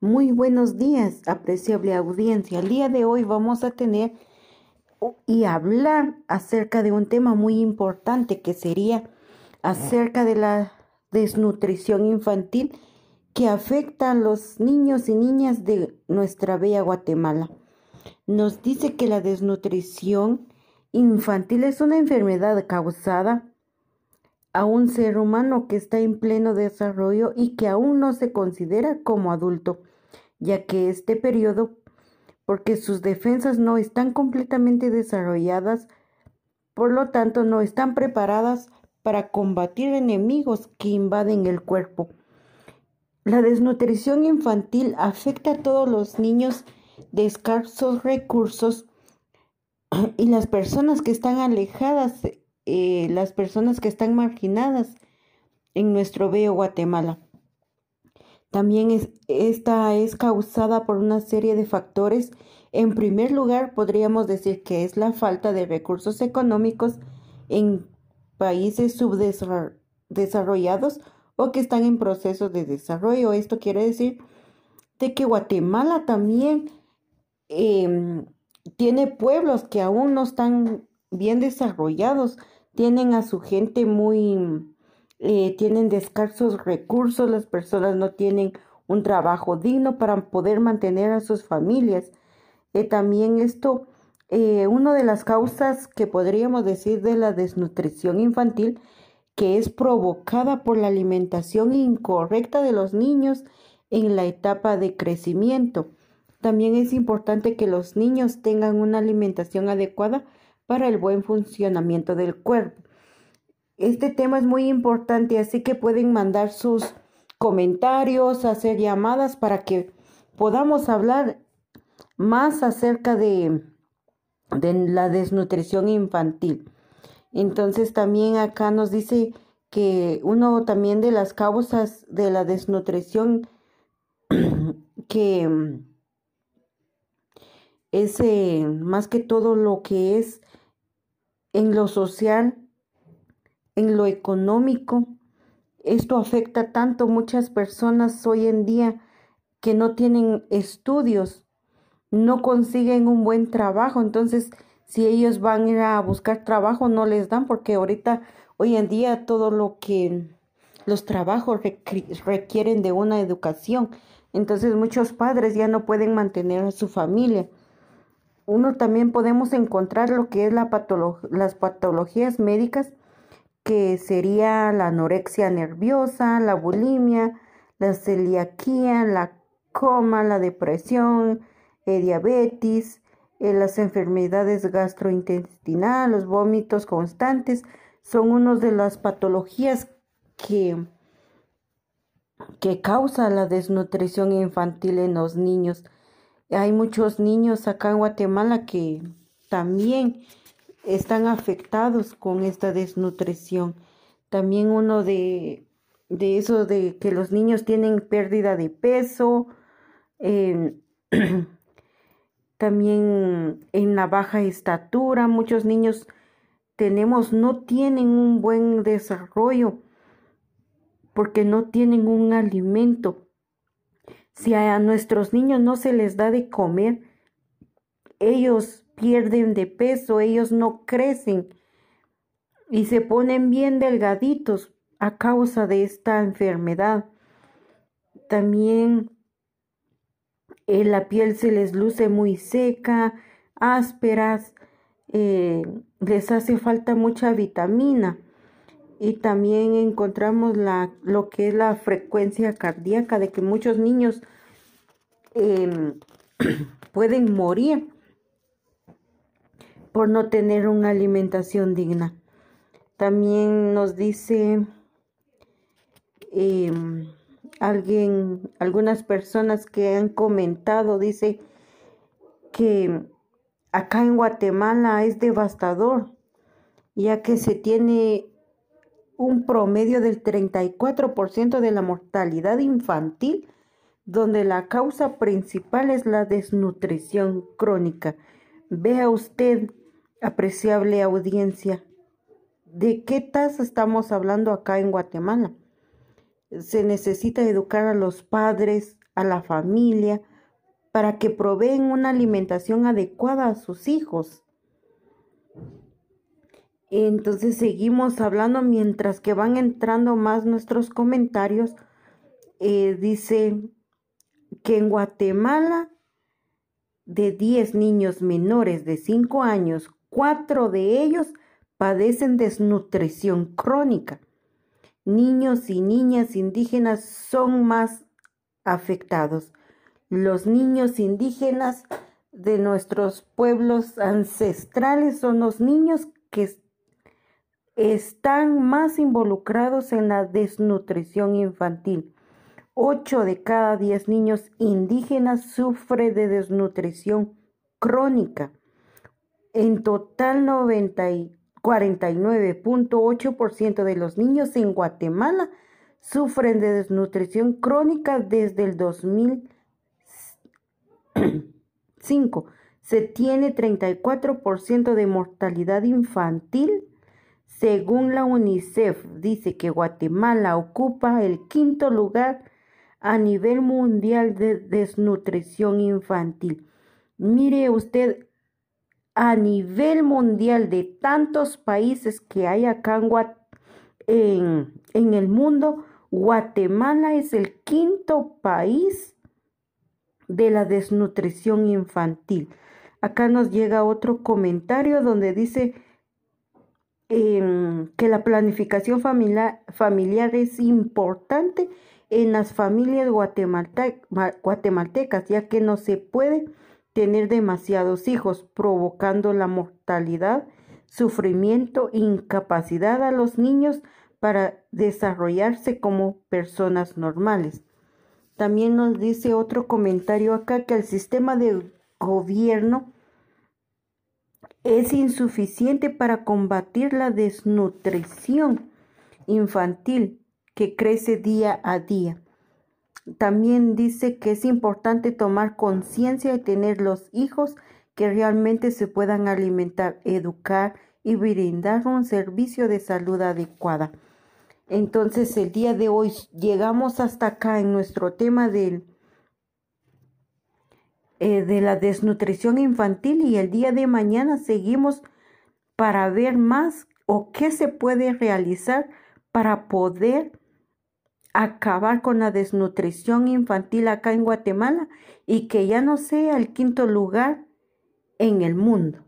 Muy buenos días, apreciable audiencia. El día de hoy vamos a tener y hablar acerca de un tema muy importante que sería acerca de la desnutrición infantil que afecta a los niños y niñas de nuestra bella Guatemala. Nos dice que la desnutrición infantil es una enfermedad causada a un ser humano que está en pleno desarrollo y que aún no se considera como adulto, ya que este periodo, porque sus defensas no están completamente desarrolladas, por lo tanto no están preparadas para combatir enemigos que invaden el cuerpo. La desnutrición infantil afecta a todos los niños de escasos recursos y las personas que están alejadas, eh, las personas que están marginadas en nuestro bello Guatemala. También es, esta es causada por una serie de factores. En primer lugar, podríamos decir que es la falta de recursos económicos en países subdesarrollados o que están en proceso de desarrollo. Esto quiere decir de que Guatemala también em, tiene pueblos que aún no están bien desarrollados, tienen a su gente muy, eh, tienen escasos recursos, las personas no tienen un trabajo digno para poder mantener a sus familias. Eh, también esto, eh, una de las causas que podríamos decir de la desnutrición infantil, que es provocada por la alimentación incorrecta de los niños en la etapa de crecimiento. También es importante que los niños tengan una alimentación adecuada para el buen funcionamiento del cuerpo. Este tema es muy importante, así que pueden mandar sus comentarios, hacer llamadas para que podamos hablar más acerca de, la desnutrición infantil. Entonces también acá nos dice que uno también de las causas de la desnutrición que es eh, más que todo lo que es en lo social, en lo económico. Esto afecta tanto muchas personas hoy en día que no tienen estudios, no consiguen un buen trabajo. Entonces, si ellos van a a buscar trabajo, no les dan porque ahorita, hoy en día, todo lo que los trabajos requieren de una educación. Entonces, muchos padres ya no pueden mantener a su familia uno también podemos encontrar lo que es la las patologías médicas, que sería la anorexia nerviosa, la bulimia, la celiaquía, la coma, la depresión, eh, diabetes, eh, las enfermedades gastrointestinales, los vómitos constantes, son una de las patologías que, que causa la desnutrición infantil en los niños. Hay muchos niños acá en Guatemala que también están afectados con esta desnutrición. También uno de, de eso de que los niños tienen pérdida de peso, em, también en la baja estatura, muchos niños tenemos, no tienen un buen desarrollo porque no tienen un alimento si a nuestros niños no se les da de comer, ellos pierden de peso, ellos no crecen y se ponen bien delgaditos a causa de esta enfermedad. También eh, la piel se les luce muy seca, ásperas, eh, les hace falta mucha vitamina y también encontramos la, lo que es la frecuencia cardíaca de que muchos niños em, pueden morir por no tener una alimentación digna. También nos dice em, alguien, algunas personas que han comentado, dice que acá en Guatemala es devastador, ya que se tiene un promedio del 34% de la mortalidad infantil, donde la causa principal es la desnutrición crónica. Vea usted, apreciable audiencia, de qué tasa estamos hablando acá en Guatemala. Se necesita educar a los padres, a la familia, para que proveen una alimentación adecuada a sus hijos. Entonces seguimos hablando mientras que van entrando más nuestros comentarios. Eh, dice que en Guatemala de 10 niños menores de 5 años, 4 de ellos padecen desnutrición crónica. Niños y niñas indígenas son más afectados. Los niños indígenas de nuestros pueblos ancestrales son los niños que están más involucrados en la desnutrición infantil. Ocho de cada diez niños indígenas sufre de desnutrición crónica. En total, 49.8% de los niños en Guatemala sufren de desnutrición crónica desde el 2005. Se tiene 34% de mortalidad infantil según la UNICEF, dice que Guatemala ocupa el quinto lugar a nivel mundial de desnutrición infantil. Mire usted, a nivel mundial de tantos países que hay acá en, en el mundo, Guatemala es el quinto país de la desnutrición infantil. Acá nos llega otro comentario donde dice Em, que la planificación familiar, familiar es importante en las familias guatemaltecas, ya que no se puede tener demasiados hijos, provocando la mortalidad, sufrimiento, incapacidad a los niños para desarrollarse como personas normales. También nos dice otro comentario acá que el sistema de gobierno es insuficiente para combatir la desnutrición infantil que crece día a día. También dice que es importante tomar conciencia y tener los hijos que realmente se puedan alimentar, educar y brindar un servicio de salud adecuada. Entonces el día de hoy llegamos hasta acá en nuestro tema del eh, de la desnutrición infantil y el día de mañana seguimos para ver más o qué se puede realizar para poder acabar con la desnutrición infantil acá en Guatemala y que ya no sea el quinto lugar en el mundo.